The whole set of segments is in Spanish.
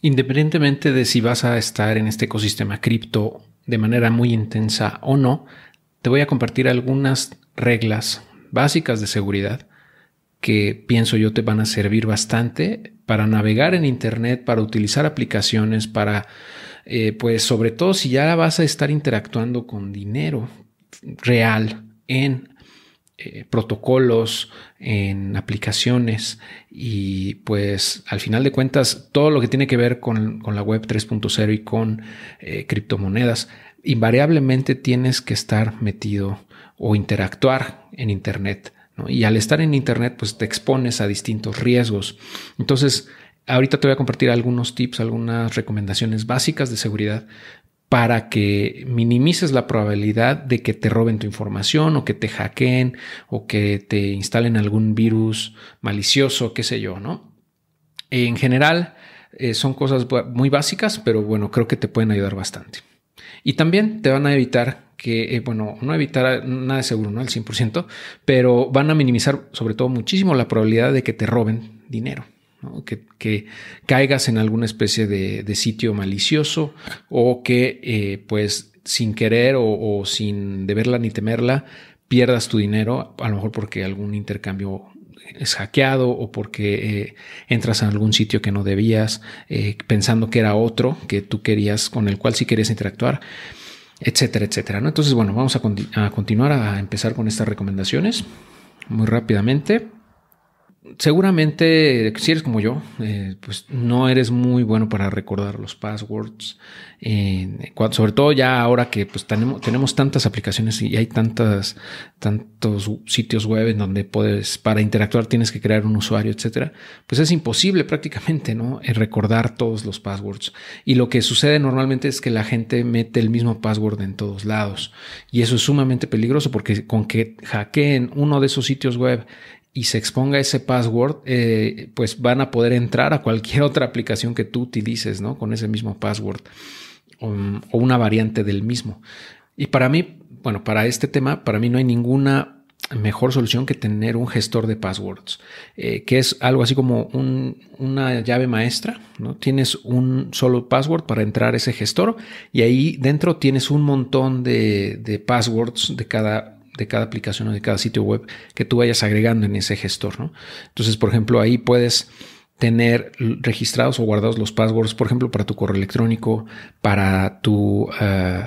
Independientemente de si vas a estar en este ecosistema cripto de manera muy intensa o no, te voy a compartir algunas reglas básicas de seguridad que pienso yo te van a servir bastante para navegar en Internet, para utilizar aplicaciones, para, eh, pues sobre todo si ya vas a estar interactuando con dinero real en eh, protocolos, en aplicaciones y pues al final de cuentas todo lo que tiene que ver con, la web 3.0 y con eh, criptomonedas, invariablemente tienes que estar metido o interactuar en Internet. Y al estar en Internet pues te expones a distintos riesgos. Entonces, ahorita te voy a compartir algunos tips, algunas recomendaciones básicas de seguridad para que minimices la probabilidad de que te roben tu información o que te hackeen o que te instalen algún virus malicioso, qué sé yo, ¿no? En general eh, son cosas muy básicas, pero bueno, creo que te pueden ayudar bastante. Y también te van a evitar que, eh, bueno, no evitar nada de seguro, ¿no? Al 100%, pero van a minimizar sobre todo muchísimo la probabilidad de que te roben dinero que, caigas en alguna especie de, sitio malicioso o que eh, pues sin querer o, sin deberla ni temerla pierdas tu dinero, a lo mejor porque algún intercambio es hackeado o porque eh, entras a algún sitio que no debías, eh, pensando que era otro que tú querías, con el cual sí querías interactuar, etcétera, etcétera. ¿no? Entonces, bueno, vamos a continuar a empezar con estas recomendaciones muy rápidamente seguramente, si eres como yo, eh, pues no eres muy bueno para recordar los passwords. sobre todo ya ahora que pues tenemos, tenemos tantas aplicaciones y hay tantas, tantos sitios web en donde puedes, para interactuar tienes que crear un usuario, etcétera. Pues es imposible prácticamente, ¿no? Eh, recordar todos los passwords. Y lo que sucede normalmente es que la gente mete el mismo password en todos lados. Y eso es sumamente peligroso porque con que hackeen uno de esos sitios web y se exponga ese password, eh, pues van a poder entrar a cualquier otra aplicación que tú utilices, ¿no? Con ese mismo password o, una variante del mismo. Y para mí, bueno, para este tema, para mí no hay ninguna mejor solución que tener un gestor de passwords, eh, que es algo así como una llave maestra, ¿no? Tienes un solo password para entrar a ese gestor y ahí dentro tienes un montón de, de passwords de cada de cada aplicación o de cada sitio web que tú vayas agregando en ese gestor. ¿no? Entonces, por ejemplo, ahí puedes tener registrados o guardados los passwords, por ejemplo, para tu correo electrónico, para eh,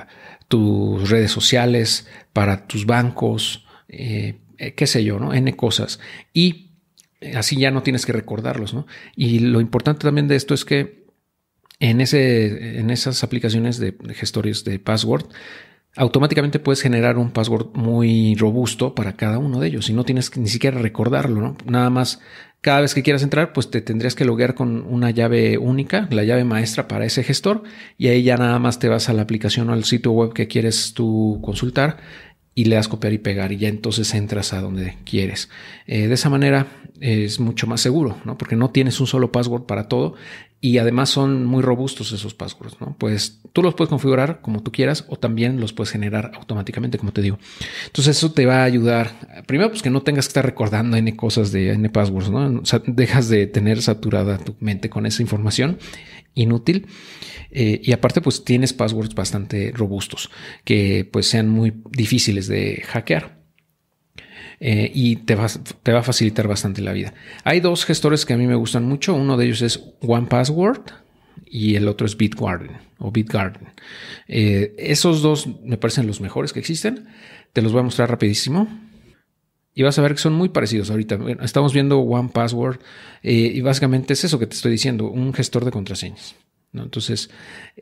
tus redes sociales, para tus bancos, eh, eh, qué sé yo, ¿no? N cosas. Y así ya no tienes que recordarlos, ¿no? Y lo importante también de esto es que en, ese, en esas aplicaciones de gestores de password, automáticamente puedes generar un password muy robusto para cada uno de ellos y no tienes ni siquiera recordarlo, ¿no? Nada más cada vez que quieras entrar, pues te tendrías que loguear con una llave única, la llave maestra para ese gestor y ahí ya nada más te vas a la aplicación o al sitio web que quieres tú consultar y le das copiar y pegar y ya entonces entras a donde quieres. Eh, de esa manera es mucho más seguro, ¿no? Porque no tienes un solo password para todo y además son muy robustos esos passwords, ¿no? Pues tú los puedes configurar como tú quieras o también los puedes generar automáticamente, como te digo. Entonces eso te va a ayudar. Primero, pues que no tengas que estar recordando N cosas de N passwords, ¿no? Dejas de tener saturada tu mente con esa información inútil. Eh, y aparte, pues tienes passwords bastante robustos que pues sean muy difíciles de hackear. Eh, y te va, te va a facilitar bastante la vida. Hay dos gestores que a mí me gustan mucho. Uno de ellos es OnePassword y el otro es BitGarden o BitGarden. Eh, esos dos me parecen los mejores que existen. Te los voy a mostrar rapidísimo. Y vas a ver que son muy parecidos ahorita. estamos viendo OnePassword y básicamente es eso que te estoy diciendo, un gestor de contraseñas. Entonces,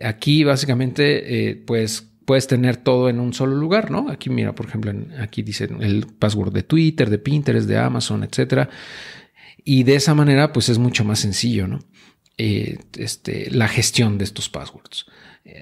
aquí básicamente, eh, pues puedes tener todo en un solo lugar, ¿no? Aquí mira, por ejemplo, aquí dice el password de Twitter, de Pinterest, de Amazon, etcétera. Y de esa manera, pues es mucho más sencillo, ¿no? Eh, este, la gestión de estos passwords.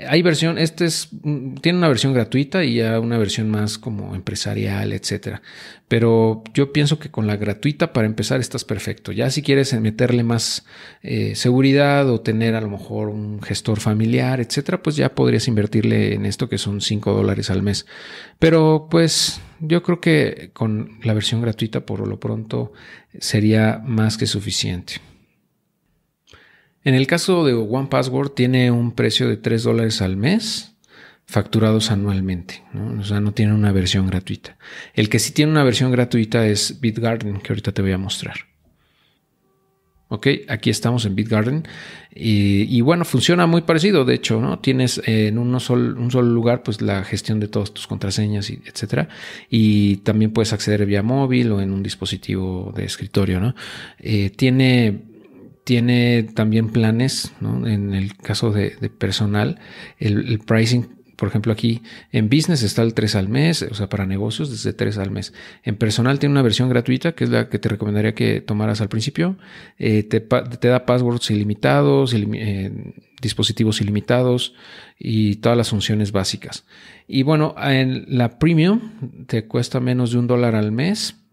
Hay versión, este es, mm, tiene una versión gratuita y ya una versión más como empresarial, etcétera. Pero yo pienso que con la gratuita para empezar estás perfecto. Ya si quieres meterle más eh, seguridad o tener a lo mejor un gestor familiar, etcétera, pues ya podrías invertirle en esto que son 5 dólares al mes. Pero pues yo creo que con la versión gratuita por lo pronto sería más que suficiente. En el caso de One Password tiene un precio de 3 dólares al mes facturados anualmente, ¿no? o sea, no tiene una versión gratuita. El que sí tiene una versión gratuita es BitGarden, que ahorita te voy a mostrar. Ok, aquí estamos en BitGarden y, bueno, funciona muy parecido. De hecho, ¿no? Tienes en un solo lugar pues la gestión de todas tus contraseñas, y etcétera. Y también puedes acceder vía móvil o en un dispositivo de escritorio, ¿no? Eh, tiene tiene también planes, ¿no? En el caso de, personal, el, pricing por ejemplo, aquí en business está el 3 al mes, o sea, para negocios desde 3 al mes. En personal tiene una versión gratuita, que es la que te recomendaría que tomaras al principio. Eh, te, da passwords ilimitados, eh, dispositivos ilimitados y todas las funciones básicas. Y bueno, en la premium te cuesta menos de un dólar al mes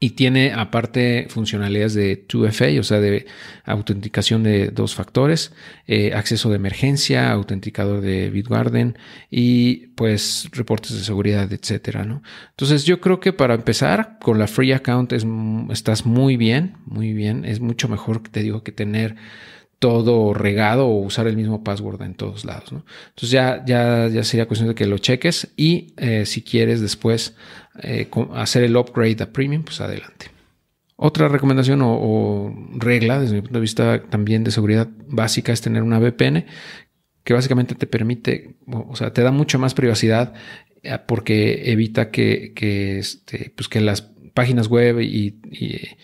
y tiene aparte funcionalidades de 2FA, o sea, de autenticación de dos factores, eh, acceso de emergencia, autenticador de Bitwarden y pues reportes de seguridad, etcétera, ¿no? Entonces yo creo que para empezar con la free account es, estás muy bien, muy bien. Es mucho mejor, te digo, que tener todo regado o usar el mismo password en todos lados. Entonces ya, ya, ya sería cuestión de que lo cheques y eh, si quieres después eh, hacer el upgrade a premium, pues adelante. Otra recomendación o, regla desde mi punto de vista también de seguridad básica es tener una VPN que básicamente te permite, o sea, te da mucho más privacidad eh, porque evita que, que, este, pues que las páginas web y, eh,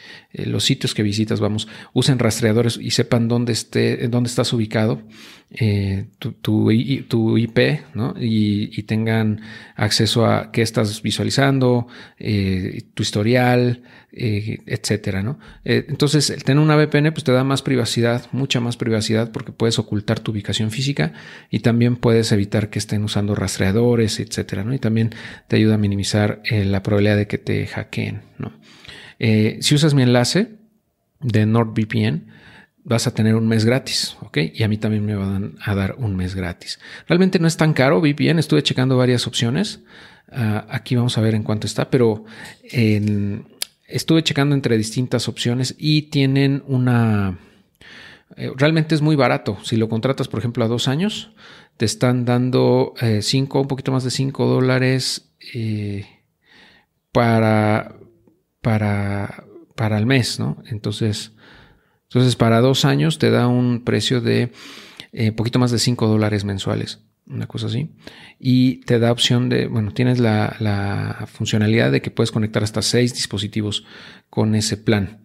los sitios que visitas, vamos, usen rastreadores y sepan dónde, esté, dónde estás ubicado, eh, tu, IP, ¿no? Y, tengan acceso a qué estás visualizando, eh, tu historial, etcétera, ¿no? entonces, el tener una VPN pues te da más privacidad, mucha más privacidad porque puedes ocultar tu ubicación física y también puedes evitar que estén usando rastreadores, etcétera, ¿no? Y también te ayuda a minimizar la probabilidad de que te hackeen. ¿No? Eh, si usas mi enlace de NordVPN, vas a tener un mes gratis, ¿ok? Y a mí también me van a dar un mes gratis. Realmente no es tan caro VPN, estuve checando varias opciones. Ah, aquí vamos a ver en cuánto está, pero estuve checando entre distintas opciones y tienen una... Eh, realmente es muy barato. Si lo contratas, por ejemplo, a dos años, te están dando 5, eh, un poquito más de 5 dólares para para, para el mes, ¿no? Entonces, entonces, para dos años te da un precio de eh, poquito más de 5 dólares mensuales, una cosa así. Y te da opción de, bueno, tienes la, la funcionalidad de que puedes conectar hasta seis dispositivos con ese plan.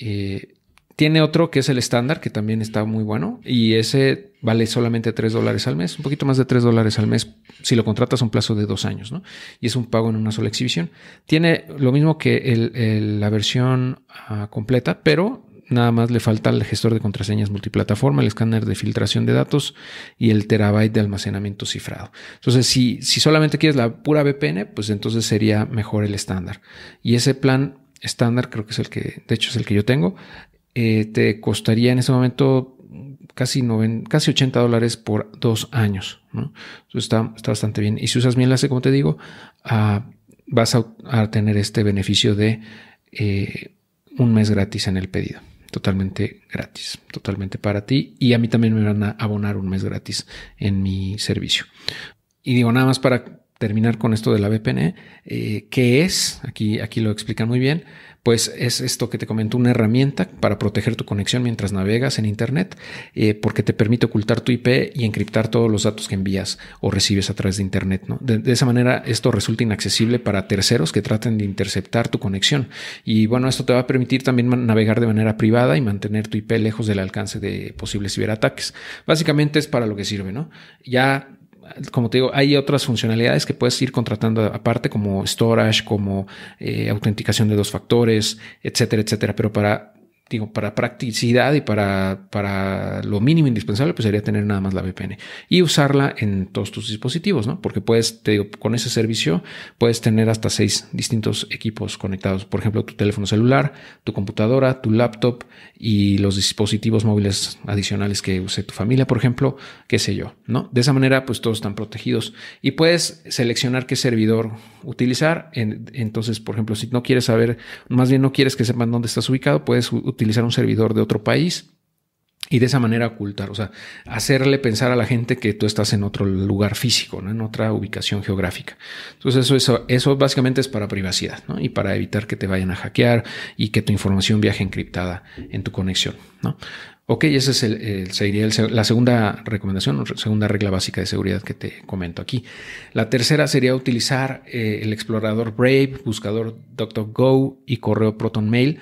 Eh, tiene otro que es el estándar, que también está muy bueno, y ese vale solamente 3 dólares al mes, un poquito más de 3 dólares al mes si lo contratas un plazo de dos años, ¿no? Y es un pago en una sola exhibición. Tiene lo mismo que la versión ah, completa, pero nada más le falta el gestor de contraseñas multiplataforma, el escáner de filtración de datos y el terabyte de almacenamiento cifrado. Entonces, si, si solamente quieres la pura VPN, pues entonces sería mejor el estándar. Y ese plan estándar creo que es el que, de hecho es el que yo tengo, eh, te costaría en ese momento casi, casi 80 dólares por dos años. ¿no? está, está, bastante bien. Y si usas mi enlace, como te digo, ah, vas a, tener este beneficio de eh, un mes gratis en el pedido. Totalmente gratis, totalmente para ti. Y a mí también me van a abonar un mes gratis en mi servicio. Y digo, nada más para terminar con esto de la VPN, eh, ¿qué es? Aquí, aquí lo explican muy bien pues es esto que te comento, una herramienta para proteger tu conexión mientras navegas en Internet, eh, porque te permite ocultar tu IP y encriptar todos los datos que envías o recibes a través de Internet. ¿no? De, esa manera, esto resulta inaccesible para terceros que traten de interceptar tu conexión. Y bueno, esto te va a permitir también navegar de manera privada y mantener tu IP lejos del alcance de posibles ciberataques. Básicamente es para lo que sirve, ¿no? Ya como te digo, hay otras funcionalidades que puedes ir contratando aparte, como storage, como eh, autenticación de dos factores, etcétera, etcétera. Pero para digo, para practicidad y para, para lo mínimo indispensable, pues sería tener nada más la VPN y usarla en todos tus dispositivos, ¿no? Porque puedes, te digo, con ese servicio puedes tener hasta seis distintos equipos conectados. Por ejemplo, tu teléfono celular, tu computadora, tu laptop y los dispositivos móviles adicionales que use tu familia, por ejemplo, qué sé yo, ¿no? De esa manera, pues todos están protegidos y puedes seleccionar qué servidor utilizar. entonces, por ejemplo, si no quieres saber, más bien no quieres que sepan dónde estás ubicado, puedes utilizar un servidor de otro país y de esa manera ocultar, o sea, hacerle pensar a la gente que tú estás en otro lugar físico, en otra ubicación geográfica. Entonces eso, eso, eso básicamente es para privacidad ¿no? y para evitar que te vayan a hackear y que tu información viaje encriptada en tu conexión. ¿no? Ok, esa es el, sería la segunda recomendación, segunda regla básica de seguridad que te comento aquí. La tercera sería utilizar eh, el explorador Brave, buscador DuckDuckGo y correo ProtonMail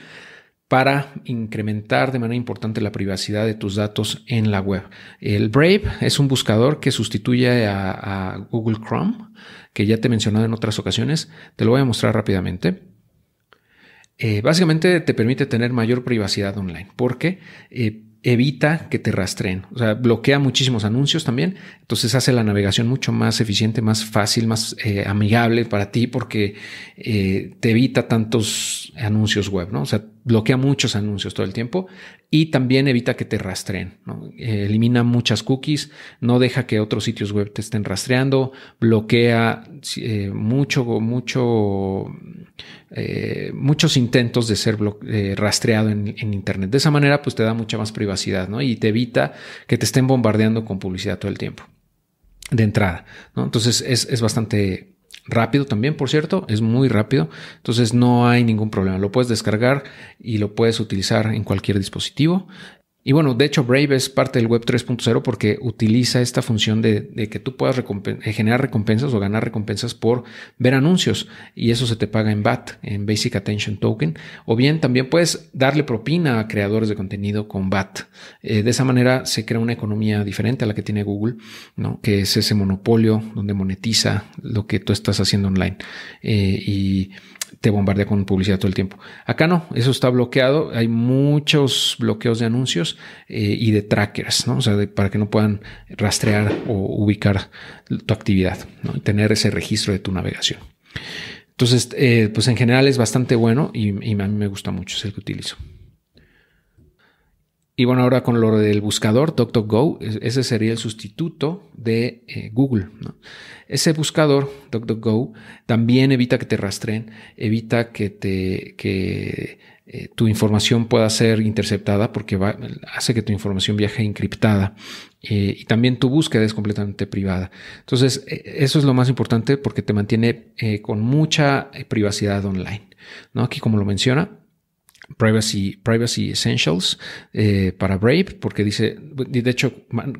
para incrementar de manera importante la privacidad de tus datos en la web. El Brave es un buscador que sustituye a, Google Chrome, que ya te he mencionado en otras ocasiones. Te lo voy a mostrar rápidamente. Eh, básicamente te permite tener mayor privacidad online porque eh, evita que te rastreen, o sea, bloquea muchísimos anuncios también, entonces hace la navegación mucho más eficiente, más fácil, más eh, amigable para ti porque te evita tantos anuncios web, ¿no? O sea, bloquea muchos anuncios todo el tiempo y también evita que te rastreen, ¿no? elimina muchas cookies, no deja que otros sitios web te estén rastreando, bloquea eh, mucho, mucho eh, muchos intentos de ser eh, rastreado en, Internet. De esa manera, pues te da mucha más privacidad, ¿no? Y te evita que te estén bombardeando con publicidad todo el tiempo. De entrada, ¿no? Entonces es, es bastante rápido también, por cierto, es muy rápido, entonces no hay ningún problema. Lo puedes descargar y lo puedes utilizar en cualquier dispositivo. Y bueno, de hecho Brave es parte del Web 3.0 porque utiliza esta función de, que tú puedas eh, generar recompensas o ganar recompensas por ver anuncios y eso se te paga en BAT, en Basic Attention Token. O bien también puedes darle propina a creadores de contenido con BAT. Eh, de esa manera se crea una economía diferente a la que tiene Google, ¿no? que es ese monopolio donde monetiza lo que tú estás haciendo online. Eh, te bombardea con publicidad todo el tiempo. Acá no, eso está bloqueado. Hay muchos bloqueos de anuncios eh, y de trackers, ¿no? O sea, para que no puedan rastrear o ubicar tu actividad, ¿no? Y tener ese registro de tu navegación. Entonces, eh, pues en general es bastante bueno y, y a mí me gusta mucho, es el que utilizo. Y bueno, ahora con lo del buscador DuckDuckGo, ese sería el sustituto de eh, Google. Ese buscador DuckDuckGo también evita que te rastreen, evita que, te, que eh, tu información pueda ser interceptada porque hace que tu información viaje encriptada eh, y también tu búsqueda es completamente privada. Entonces, eso es lo más importante porque te mantiene con mucha privacidad online. ¿no? Aquí, como lo menciona, Privacy, Privacy Essentials eh, para Brave, porque dice, de hecho,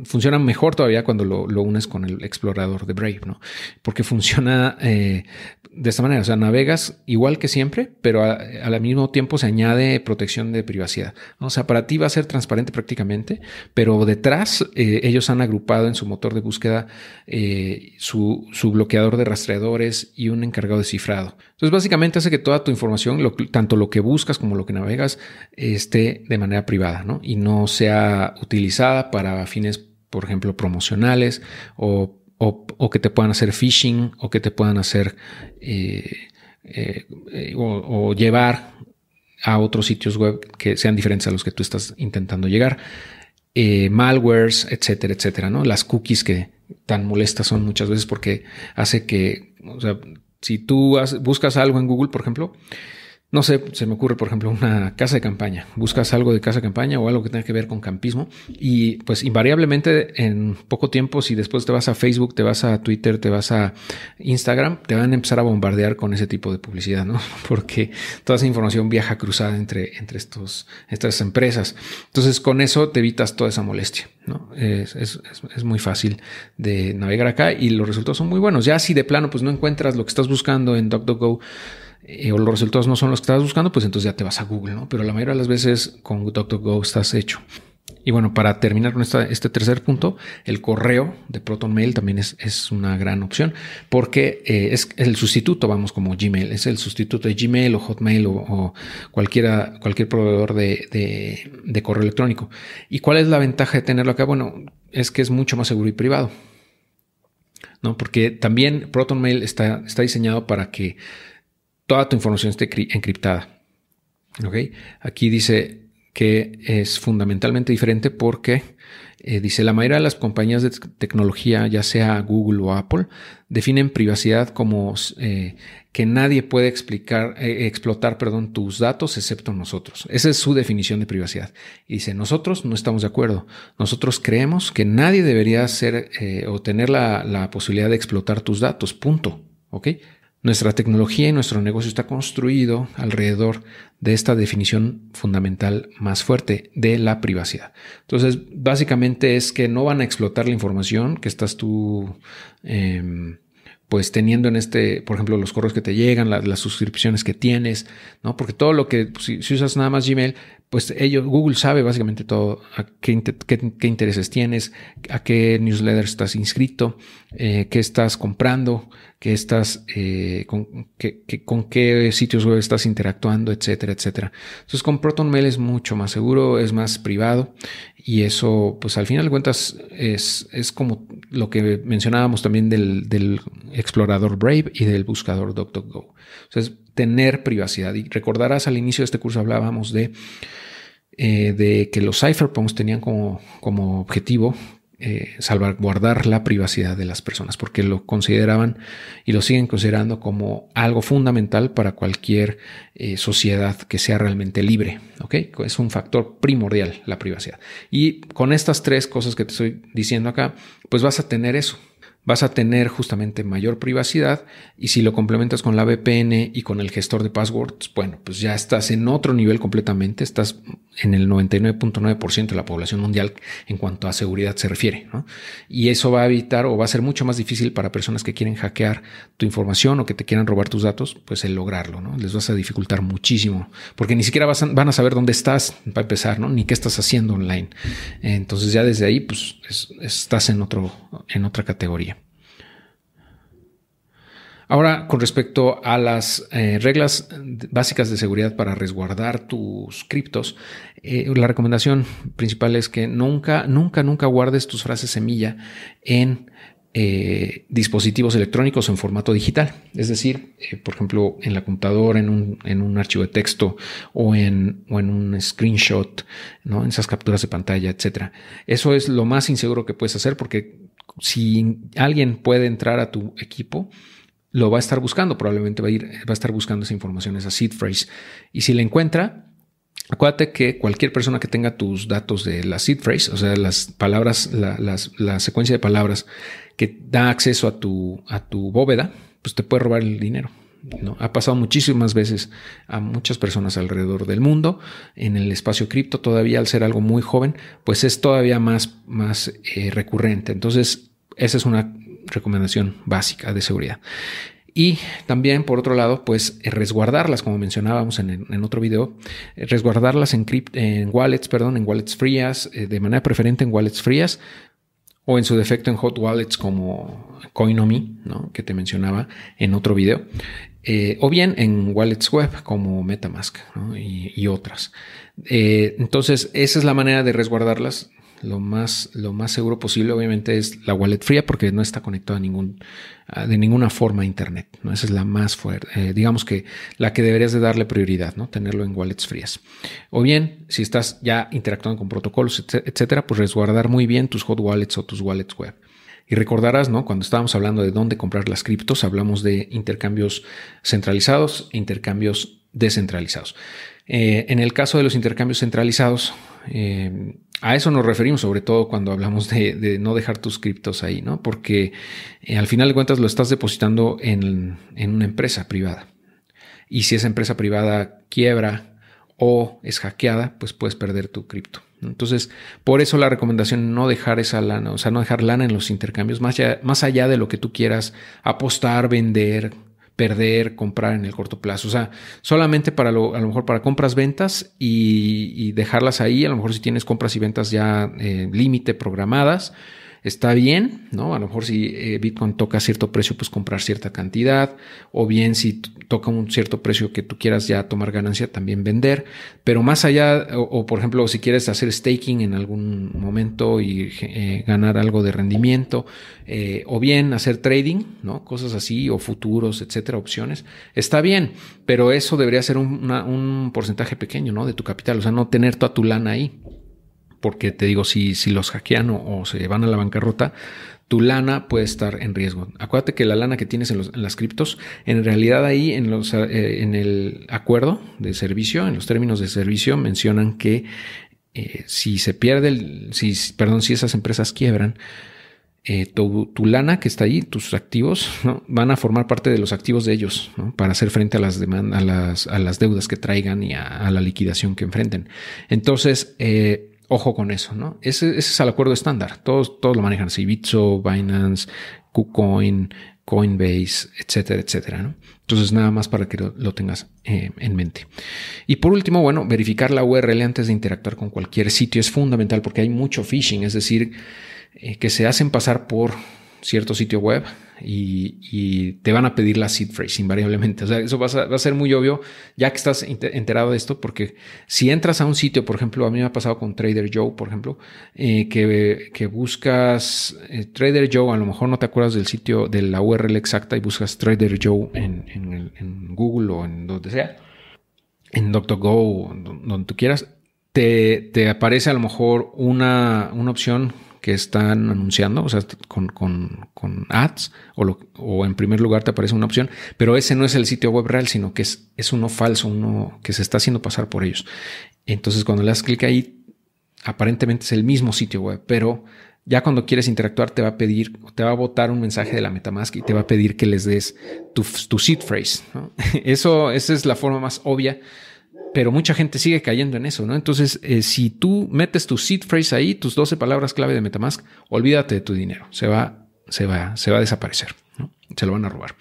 funciona mejor todavía cuando lo, unes con el explorador de Brave, ¿no? Porque funciona eh, de esta manera, o sea, navegas igual que siempre, pero al mismo tiempo se añade protección de privacidad. O sea, para ti va a ser transparente prácticamente, pero detrás eh, ellos han agrupado en su motor de búsqueda su, su, bloqueador de rastreadores y un encargado de cifrado. Entonces, básicamente hace que toda tu información, tanto lo que buscas como lo que navegas esté de manera privada ¿no? y no sea utilizada para fines, por ejemplo, promocionales o, que te puedan hacer phishing o que te puedan hacer eh, eh, o, llevar a otros sitios web que sean diferentes a los que tú estás intentando llegar. Eh, malwares, etcétera, etcétera, ¿no? Las cookies que tan molestas son muchas veces porque hace que, o sea, si tú buscas algo en Google, por ejemplo, no sé, se me ocurre, por ejemplo, una casa de campaña. Buscas algo de casa de campaña o algo que tenga que ver con campismo y pues invariablemente en poco tiempo, si después te vas a Facebook, te vas a Twitter, te vas a Instagram, te van a empezar a bombardear con ese tipo de publicidad, ¿no? Porque toda esa información viaja cruzada entre, entre estos, estas empresas. Entonces con eso te evitas toda esa molestia, ¿no? Es, es, es muy fácil de navegar acá y los resultados son muy buenos. Ya si de plano pues no encuentras lo que estás buscando en DuckDuckGo, eh, o los resultados no son los que estabas buscando, pues entonces ya te vas a Google, ¿no? Pero la mayoría de las veces con DuckDuckGo estás hecho. Y bueno, para terminar con este tercer punto, el correo de ProtonMail también es, es una gran opción porque eh, es el sustituto, vamos, como Gmail, es el sustituto de Gmail o Hotmail o, cualquiera, cualquier proveedor de, de, correo electrónico. ¿Y cuál es la ventaja de tenerlo acá? Bueno, es que es mucho más seguro y privado. ¿no? Porque también ProtonMail está, está diseñado para que toda tu información esté encriptada. ¿Ok? Aquí dice que es fundamentalmente diferente porque eh, dice, la mayoría de las compañías de tecnología, ya sea Google o Apple, definen privacidad como eh, que nadie puede explicar, eh, explotar perdón, tus datos excepto nosotros. Esa es su definición de privacidad. Y dice, nosotros no estamos de acuerdo. Nosotros creemos que nadie debería ser o tener la, la posibilidad de explotar tus datos. Punto. ¿Ok? Nuestra tecnología y nuestro negocio está construido alrededor de esta definición fundamental más fuerte de la privacidad. Entonces, básicamente es que no van a explotar la información que estás tú em, pues teniendo en este, por ejemplo, los correos que te llegan, las suscripciones que tienes, ¿no? Porque todo lo que, si, usas nada más Gmail, pues ellos, Google sabe básicamente todo, a qué, intereses tienes, a qué newsletter estás inscrito, eh, qué estás comprando, qué estás, eh, con, qué, con qué sitios web estás interactuando, etcétera, etcétera. Entonces con ProtonMail es mucho más seguro, es más privado y eso, pues al final de cuentas, es, es como lo que mencionábamos también del, del explorador Brave y del buscador DuckDuckGo. Entonces, tener privacidad. Y recordarás al inicio de este curso hablábamos de, eh, de que los cypherpunks tenían como, como objetivo eh, salvaguardar la privacidad de las personas, porque lo consideraban y lo siguen considerando como algo fundamental para cualquier eh, sociedad que sea realmente libre. ¿ok? Es un factor primordial la privacidad. Y con estas tres cosas que te estoy diciendo acá, pues vas a tener eso vas a tener justamente mayor privacidad y si lo complementas con la VPN y con el gestor de passwords, bueno, pues ya estás en otro nivel completamente, estás en el 99.9% de la población mundial en cuanto a seguridad se refiere, ¿no? Y eso va a evitar o va a ser mucho más difícil para personas que quieren hackear tu información o que te quieran robar tus datos, pues el lograrlo, ¿no? Les vas a dificultar muchísimo, porque ni siquiera van a saber dónde estás para empezar, ¿no? Ni qué estás haciendo online. Entonces ya desde ahí, pues estás en otro, en otra categoría. Ahora, con respecto a las eh, reglas básicas de seguridad para resguardar tus criptos, eh, la recomendación principal es que nunca, nunca, nunca guardes tus frases semilla en eh, dispositivos electrónicos en formato digital. Es decir, por ejemplo, en la computadora, en un, en un archivo de texto o en, o en, un screenshot, ¿no? en esas capturas de pantalla, etc. Eso es lo más inseguro que puedes hacer porque si alguien puede entrar a tu equipo, lo va a estar buscando, probablemente va a ir, va a estar buscando esa información, esa seed phrase. Y si la encuentra, acuérdate que cualquier persona que tenga tus datos de la seed phrase, o sea, las palabras, la, secuencia de palabras que da acceso a tu, a tu bóveda, pues te puede robar el dinero. ¿no? Ha pasado muchísimas veces a muchas personas alrededor del mundo. En el espacio cripto, todavía al ser algo muy joven, pues es todavía más, más eh, recurrente. Entonces, esa es una recomendación básica de seguridad. Y también, por otro lado, pues eh, resguardarlas, como mencionábamos en, otro video, eh, resguardarlas en, en wallets, perdón, en wallets frías, eh, de manera preferente en wallets frías, o en su defecto en hot wallets como Coinomi, ¿no? que te mencionaba en otro video, o bien en wallets web como Metamask y, otras. entonces, esa es la manera de resguardarlas lo más, lo más seguro posible, obviamente, es la wallet fría porque no está conectada a ningún, de ninguna forma a Internet. Esa es la más fuerte, eh, digamos que la que deberías de darle prioridad, ¿no? tenerlo en wallets frías. O bien, si estás ya interactuando con protocolos, etcétera, pues resguardar muy bien tus hot wallets o tus wallets web. Y recordarás, ¿no? Cuando estábamos hablando de dónde comprar las criptos, hablamos de intercambios centralizados e intercambios descentralizados. Eh, en el caso de los intercambios centralizados, eh, a eso nos referimos sobre todo cuando hablamos de, no dejar tus criptos ahí, ¿no? Porque eh, al final de cuentas lo estás depositando en, una empresa privada. Y si esa empresa privada quiebra o es hackeada, pues puedes perder tu cripto. Entonces, por eso la recomendación no dejar esa lana, o sea, no dejar lana en los intercambios, más más allá de lo que tú quieras apostar, vender, perder, comprar en el corto plazo. O sea, solamente para lo, a lo mejor para compras, ventas y, dejarlas ahí. A lo mejor si tienes compras y ventas ya eh, límite programadas, está bien, ¿no? A lo mejor si eh, Bitcoin toca cierto precio, pues comprar cierta cantidad, o bien si toca un cierto precio que tú quieras ya tomar ganancia, también vender, pero más allá, o, por ejemplo, si quieres hacer staking en algún momento y eh, ganar algo de rendimiento, eh, o bien hacer trading, ¿no? Cosas así, o futuros, etcétera, opciones, está bien, pero eso debería ser un, un porcentaje pequeño, ¿no? De tu capital, o sea, no tener toda tu lana ahí porque te digo, si, si los hackean o, se van a la bancarrota, tu lana puede estar en riesgo. Acuérdate que la lana que tienes en, las criptos, en realidad ahí en, los, eh, en el acuerdo de servicio, en los términos de servicio, mencionan que eh, si se pierde, el, si, perdón, si esas empresas quiebran, eh, tu, lana que está ahí, tus activos, van a formar parte de los activos de ellos para hacer frente a las, demandas, a las, a las deudas que traigan y a, la liquidación que enfrenten. Entonces, Ojo con eso, ¿no? Ese, es el acuerdo estándar. Todos, todos lo manejan así. Bitso, Binance, KuCoin, Coinbase, etcétera, etcétera, ¿no? Entonces, nada más para que lo, tengas eh, en mente. Y por último, bueno, verificar la URL antes de interactuar con cualquier sitio es fundamental porque hay mucho phishing, es decir, eh, que se hacen pasar por cierto sitio web y, te van a pedir la seed phrase invariablemente. O sea, eso va a, ser muy obvio ya que estás enterado de esto, porque si entras a un sitio, por ejemplo, a mí me ha pasado con Trader Joe, por ejemplo, eh, que, buscas eh, Trader Joe, a lo mejor no te acuerdas del sitio, de la URL exacta y buscas Trader Joe en, en Google o en donde sea, en DuckDuckGo, donde tú quieras, te, te, aparece a lo mejor una, una opción que están anunciando, o sea, con, con, ads, o, o, en primer lugar te aparece una opción, pero ese no es el sitio web real, sino que es, es uno falso, uno que se está haciendo pasar por ellos. Entonces, cuando le das clic ahí, aparentemente es el mismo sitio web, pero ya cuando quieres interactuar te va a pedir, te va a botar un mensaje de la MetaMask y te va a pedir que les des tu seed phrase. Eso, esa es la forma más obvia pero mucha gente sigue cayendo en eso, ¿no? Entonces, eh, si tú metes tu seed phrase ahí, tus 12 palabras clave de Metamask, olvídate de tu dinero, se va, se va, se va a desaparecer, ¿no? Se lo van a robar.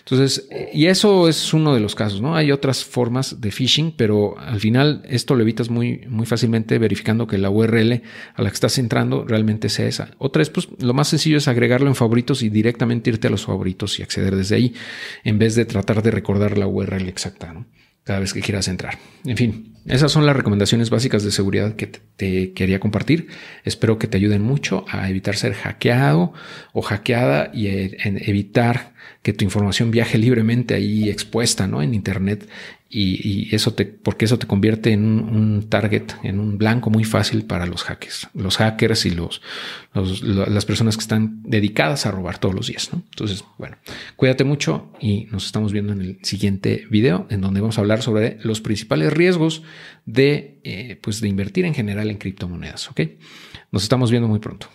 Entonces, eh, y eso es uno de los casos, ¿no? Hay otras formas de phishing, pero al final esto lo evitas muy, muy fácilmente verificando que la URL a la que estás entrando realmente sea esa. Otra es, pues, lo más sencillo es agregarlo en favoritos y directamente irte a los favoritos y acceder desde ahí, en vez de tratar de recordar la URL exacta, ¿no? Cada vez que quieras entrar. En fin, esas son las recomendaciones básicas de seguridad que te, quería compartir. Espero que te ayuden mucho a evitar ser hackeado o hackeada y en evitar que tu información viaje libremente ahí expuesta ¿no? en Internet y, eso te, porque eso te convierte en un, target, en un blanco muy fácil para los hackers, los hackers y los, las personas que están dedicadas a robar todos los días. ¿no? Entonces, bueno, cuídate mucho y nos estamos viendo en el siguiente video en donde vamos a hablar sobre los principales riesgos de, eh, pues de invertir en general en criptomonedas. Ok, nos estamos viendo muy pronto.